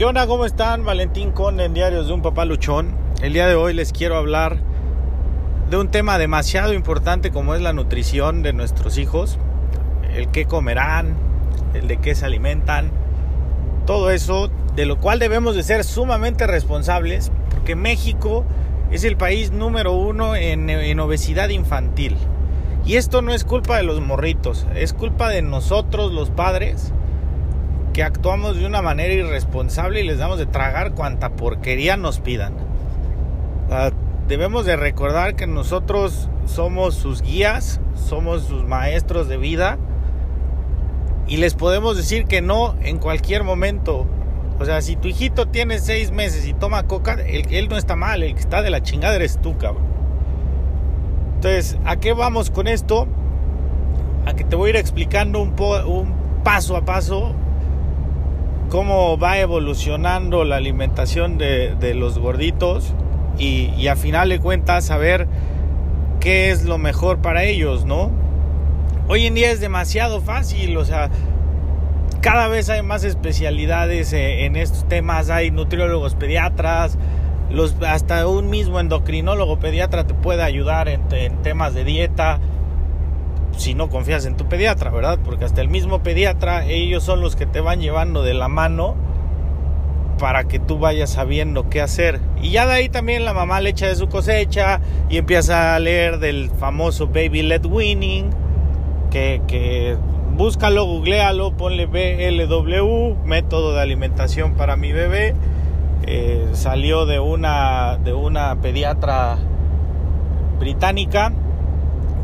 ¿Qué onda? ¿Cómo están? Valentín Con en Diarios de un Papá Luchón. El día de hoy les quiero hablar de un tema demasiado importante como es la nutrición de nuestros hijos. El qué comerán, el de qué se alimentan. Todo eso de lo cual debemos de ser sumamente responsables porque México es el país número uno en, en obesidad infantil. Y esto no es culpa de los morritos, es culpa de nosotros los padres que actuamos de una manera irresponsable y les damos de tragar cuanta porquería nos pidan. debemos de recordar que nosotros somos sus guías, somos sus maestros de vida y les podemos decir que no en cualquier momento. O sea, si tu hijito tiene seis meses y toma coca, él, no está mal, el que está de la chingada eres tú, cabrón. Entonces, ¿a qué vamos con esto? A que te voy a ir explicando un, un paso a paso cómo va evolucionando la alimentación de, los gorditos y, a final de cuentas saber qué es lo mejor para ellos, ¿no? Hoy en día es demasiado fácil, o sea, cada vez hay más especialidades eh, en estos temas, hay nutriólogos pediatras, los, hasta un mismo endocrinólogo pediatra te puede ayudar en temas de dieta, si no confías en tu pediatra, ¿verdad? Porque hasta el mismo pediatra, ellos son los que te van llevando de la mano para que tú vayas sabiendo qué hacer. Y ya de ahí también la mamá le echa de su cosecha y empieza a leer del famoso Baby Led Winning, que, que búscalo, googlealo, ponle BLW, método de alimentación para mi bebé. Eh, salió de una, de una pediatra británica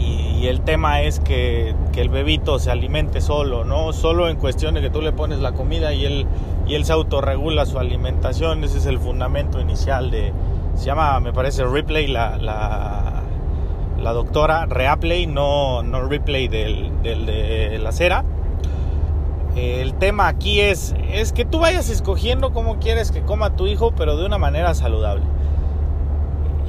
y, el tema es que, el bebito se alimente solo, ¿no? Solo en cuestión de que tú le pones la comida y él, y él se autorregula su alimentación. Ese es el fundamento inicial de... Se llama, me parece, Ripley, la, la, doctora, Reapley, no, no Ripley del, del, de la cera. El tema aquí es, es que tú vayas escogiendo cómo quieres que coma tu hijo, pero de una manera saludable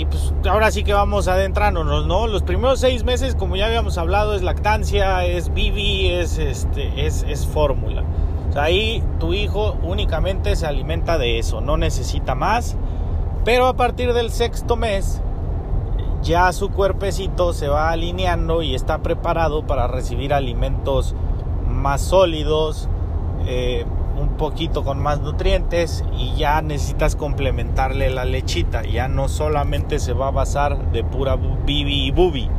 y pues ahora sí que vamos adentrándonos, ¿no? Los primeros seis meses, como ya habíamos hablado, es lactancia, es bibi, es, este, es, es fórmula. O sea, ahí tu hijo únicamente se alimenta de eso, no necesita más. Pero a partir del sexto mes, ya su cuerpecito se va alineando y está preparado para recibir alimentos más sólidos, eh, un poquito con más nutrientes y ya necesitas complementarle la lechita. Ya no solamente se va a basar de pura bibi y bubi.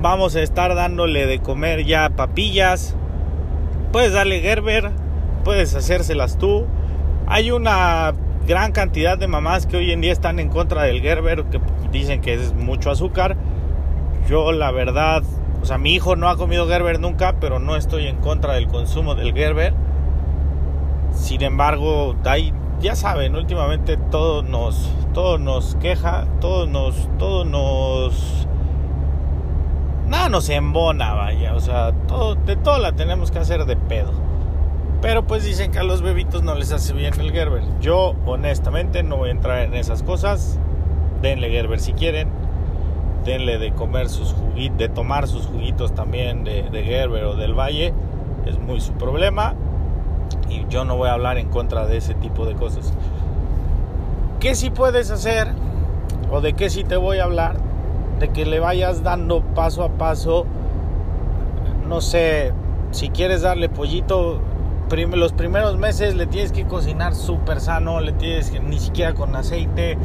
Vamos a estar dándole de comer ya papillas. Puedes darle Gerber, puedes hacérselas tú. Hay una gran cantidad de mamás que hoy en día están en contra del Gerber, que dicen que es mucho azúcar. Yo la verdad o sea, mi hijo no ha comido Gerber nunca, pero no estoy en contra del consumo del Gerber. Sin embargo, ahí, ya saben, últimamente todo nos, todo nos queja, todo nos, todo nos, nada nos embona, vaya. O sea, de todo la tenemos que hacer de pedo. Pero pues dicen que a los bebitos no les hace bien el Gerber. Yo honestamente no voy a entrar en esas cosas. Denle Gerber si quieren denle de comer sus juguitos, de tomar sus juguitos también de, de Gerber o del Valle, es muy su problema y yo no voy a hablar en contra de ese tipo de cosas. ¿Qué si puedes hacer o de qué si te voy a hablar? De que le vayas dando paso a paso, no sé, si quieres darle pollito, los primeros meses le tienes que cocinar súper sano, le tienes que, ni siquiera con aceite,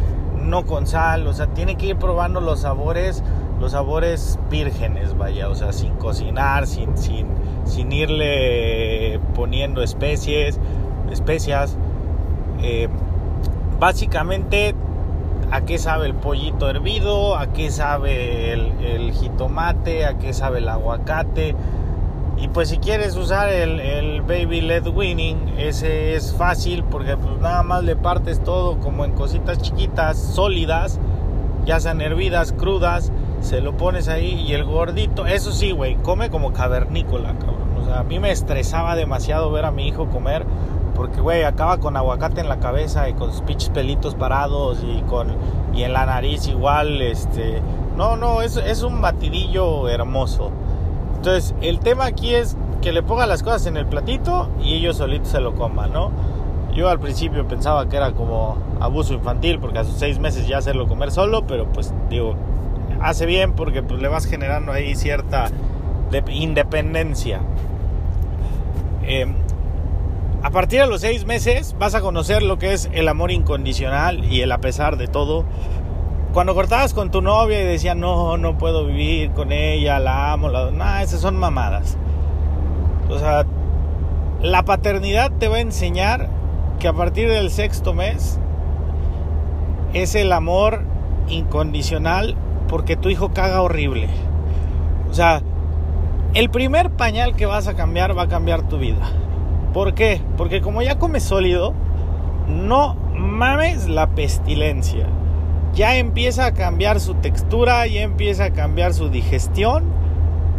no con sal, o sea, tiene que ir probando los sabores, los sabores vírgenes, vaya, o sea, sin cocinar, sin, sin, sin irle poniendo especies, especias. Eh, básicamente, a qué sabe el pollito hervido, a qué sabe el, el jitomate, a qué sabe el aguacate y pues si quieres usar el, Baby Led Winning, ese es fácil porque pues nada más le partes todo como en cositas chiquitas, sólidas, ya sean hervidas, crudas, se lo pones ahí y el gordito, eso sí, güey, come como cavernícola, cabrón. O sea, a mí me estresaba demasiado ver a mi hijo comer porque, güey, acaba con aguacate en la cabeza y con sus pinches pelitos parados y con y en la nariz igual, este, no, no, es, es un batidillo hermoso. Entonces, el tema aquí es que le ponga las cosas en el platito y ellos solitos se lo coman, ¿no? Yo al principio pensaba que era como abuso infantil porque a sus seis meses ya hacerlo comer solo, pero pues digo, hace bien porque pues le vas generando ahí cierta independencia. Eh, a partir de los seis meses vas a conocer lo que es el amor incondicional y el a pesar de todo. Cuando cortabas con tu novia y decías, no, no puedo vivir con ella, la amo, la... Nah, esas son mamadas. O sea, la paternidad te va a enseñar que a partir del sexto mes es el amor incondicional porque tu hijo caga horrible. O sea, el primer pañal que vas a cambiar va a cambiar tu vida. ¿Por qué? Porque como ya comes sólido, no mames la pestilencia. Ya empieza a cambiar su textura, ya empieza a cambiar su digestión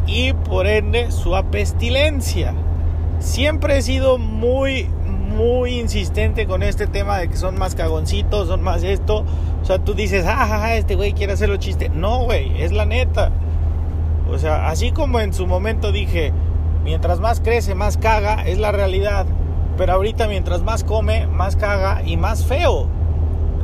y por ende su apestilencia. Siempre he sido muy, muy insistente con este tema de que son más cagoncitos, son más esto. O sea, tú dices, ah, este güey quiere hacerlo chiste. No, güey, es la neta. O sea, así como en su momento dije, Mientras más crece, más caga, es la realidad. Pero ahorita mientras más come, más caga y más feo.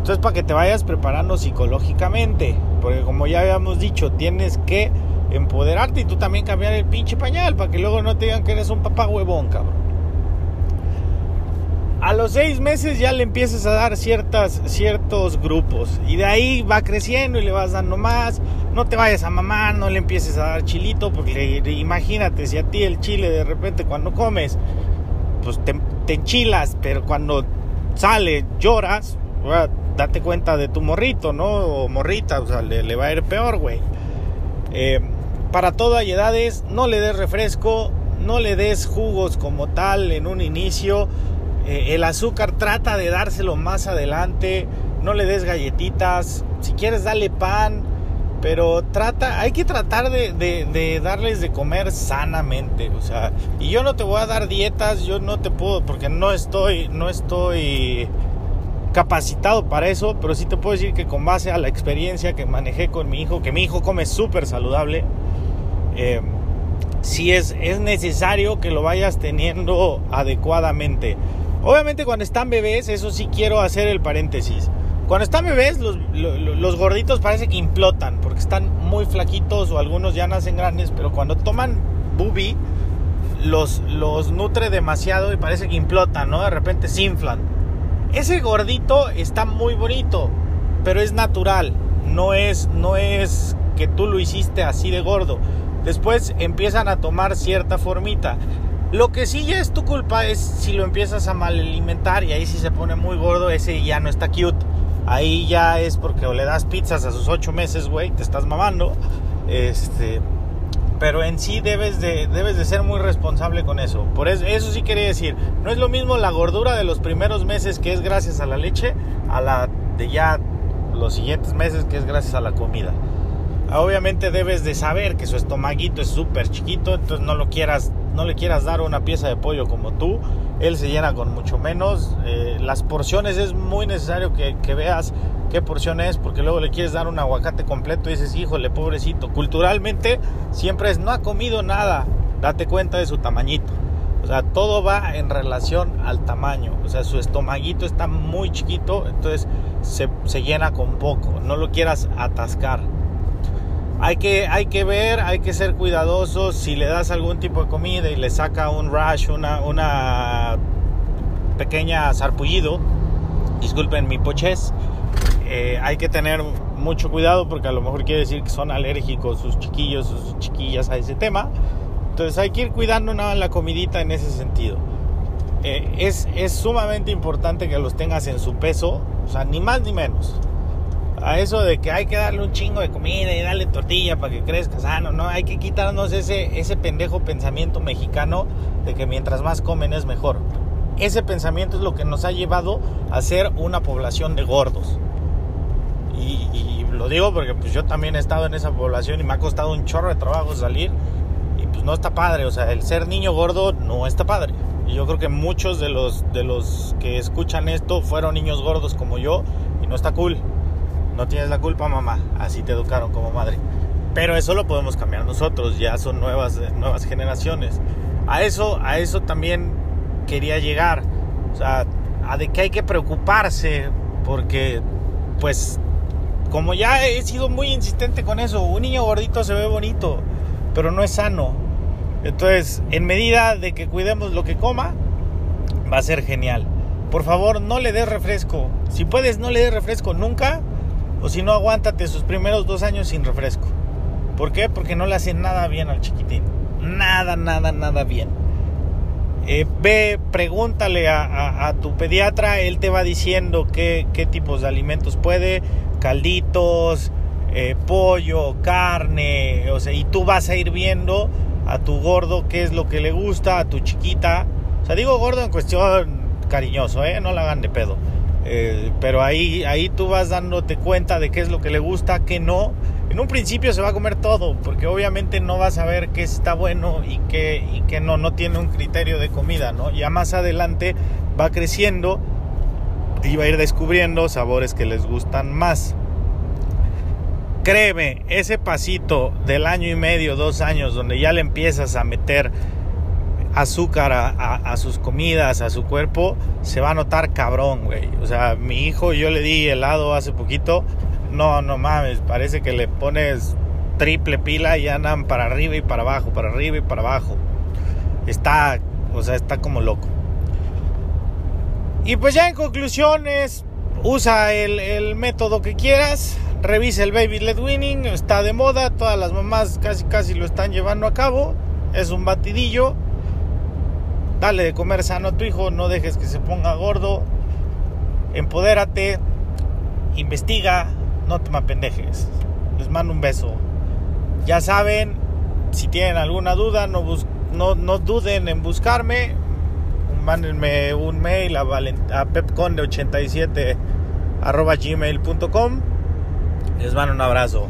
Entonces para que te vayas preparando psicológicamente. Porque como ya habíamos dicho, tienes que empoderarte y tú también cambiar el pinche pañal para que luego no te digan que eres un papá huevón, cabrón a los seis meses ya le empiezas a dar ciertas, ciertos grupos y de ahí va creciendo y le vas dando más. No te vayas a mamar, no le empieces a dar chilito porque imagínate si a ti el chile de repente cuando comes pues te, enchilas, pero cuando sale lloras, date cuenta de tu morrito, ¿no? O morrita, o sea, le, va a ir peor, güey. Eh, para todas edades, no le des refresco, no le des jugos como tal en un inicio eh, el azúcar trata de dárselo más adelante. No le des galletitas. Si quieres, dale pan. Pero trata, hay que tratar de, darles de comer sanamente. O sea, y yo no te voy a dar dietas, yo no te puedo, porque no estoy, no estoy capacitado para eso, pero sí te puedo decir que con base a la experiencia que manejé con mi hijo, que mi hijo come súper saludable, eh, sí es, es necesario que lo vayas teniendo adecuadamente. Obviamente cuando están bebés, eso sí quiero hacer el paréntesis. Cuando están bebés, los, gorditos parece que implotan porque están muy flaquitos o algunos ya nacen grandes, pero cuando toman bubi, los, los nutre demasiado y parece que implotan, ¿no? De repente se inflan. Ese gordito está muy bonito, pero es natural. No es, no es que tú lo hiciste así de gordo. Después empiezan a tomar cierta formita. Lo que sí ya es tu culpa es si lo empiezas a mal alimentar y ahí sí se pone muy gordo, ese ya no está cute. Ahí ya es porque o le das pizzas a sus ocho meses, güey, te estás mamando. Este, pero en sí debes de, debes de ser muy responsable con eso. Por eso, eso sí quería decir, no es lo mismo la gordura de los primeros meses que es gracias a la leche, a la de ya los siguientes meses que es gracias a la comida. Obviamente debes de saber que su estomaguito es súper chiquito, entonces no lo quieras no le quieras dar una pieza de pollo como tú, él se llena con mucho menos. Eh, las porciones es muy necesario que, veas qué porción es, porque luego le quieres dar un aguacate completo y dices, híjole, pobrecito. Culturalmente siempre es, no ha comido nada, date cuenta de su tamañito. O sea, todo va en relación al tamaño. O sea, su estomaguito está muy chiquito, entonces se, se llena con poco. No lo quieras atascar hay que, hay que ver, hay que ser cuidadosos. Si le das algún tipo de comida y le saca un rash, una, una pequeña sarpullido, disculpen mi pochez, eh, hay que tener mucho cuidado porque a lo mejor quiere decir que son alérgicos sus chiquillos, sus chiquillas a ese tema. Entonces hay que ir cuidando nada la comidita en ese sentido. Eh, es, es sumamente importante que los tengas en su peso, o sea, ni más ni menos a eso de que hay que darle un chingo de comida y darle tortilla para que crezca sano, no, hay que quitarnos ese, ese pendejo pensamiento mexicano de que mientras más comen es mejor. Ese pensamiento es lo que nos ha llevado a ser una población de gordos. Y, lo digo porque pues yo también he estado en esa población y me ha costado un chorro de trabajo salir y pues no está padre, o sea, el ser niño gordo no está padre. Y yo creo que muchos de los, de los que escuchan esto fueron niños gordos como yo y no está cool. No tienes la culpa, mamá. Así te educaron como madre. Pero eso lo podemos cambiar nosotros. Ya son nuevas, nuevas generaciones. a eso, a eso también quería llegar. O sea, a de que hay que preocuparse porque, pues, como ya he sido muy insistente con eso, un niño gordito se ve bonito, pero no es sano. Entonces, en medida de que cuidemos lo que coma, va a ser genial. Por favor, no le des refresco. Si puedes, no le des refresco nunca. O si no, aguántate sus primeros dos años sin refresco. ¿Por qué? Porque no le hace nada bien al chiquitín. Nada, nada, nada bien. Eh, ve, pregúntale a, tu pediatra, él te va diciendo qué, qué tipos de alimentos puede, calditos, eh, pollo, carne, o sea, y tú vas a ir viendo a tu gordo qué es lo que le gusta, a tu chiquita, o sea, digo gordo en cuestión cariñoso, ¿eh? no la hagan de pedo, eh, pero ahí, ahí tú vas dándote cuenta de qué es lo que le gusta, qué no, en un principio se va a comer todo, porque obviamente no vas a ver qué está bueno y qué, y qué no, no tiene un criterio de comida, ¿no? Ya más adelante va creciendo y va a ir descubriendo sabores que les gustan más. Créeme, ese pasito del año y medio, dos años, donde ya le empiezas a meter azúcar a, a, sus comidas, a su cuerpo, se va a notar cabrón, güey. O sea, mi hijo, yo le di helado hace poquito no, no mames, parece que le pones triple pila y andan para arriba y para abajo, para arriba y para abajo. Está, o sea, está como loco. Y pues ya en conclusiones, usa el, método que quieras, revisa el Baby Led Winning, está de moda, todas las mamás casi casi lo están llevando a cabo, es un batidillo. Dale de comer sano a tu hijo, no dejes que se ponga gordo. Empodérate, investiga, no te pendejes. Les mando un beso. Ya saben, si tienen alguna duda, no, no, no duden en buscarme. Mándenme un mail a, a pepconde87 gmail.com. Les mando un abrazo.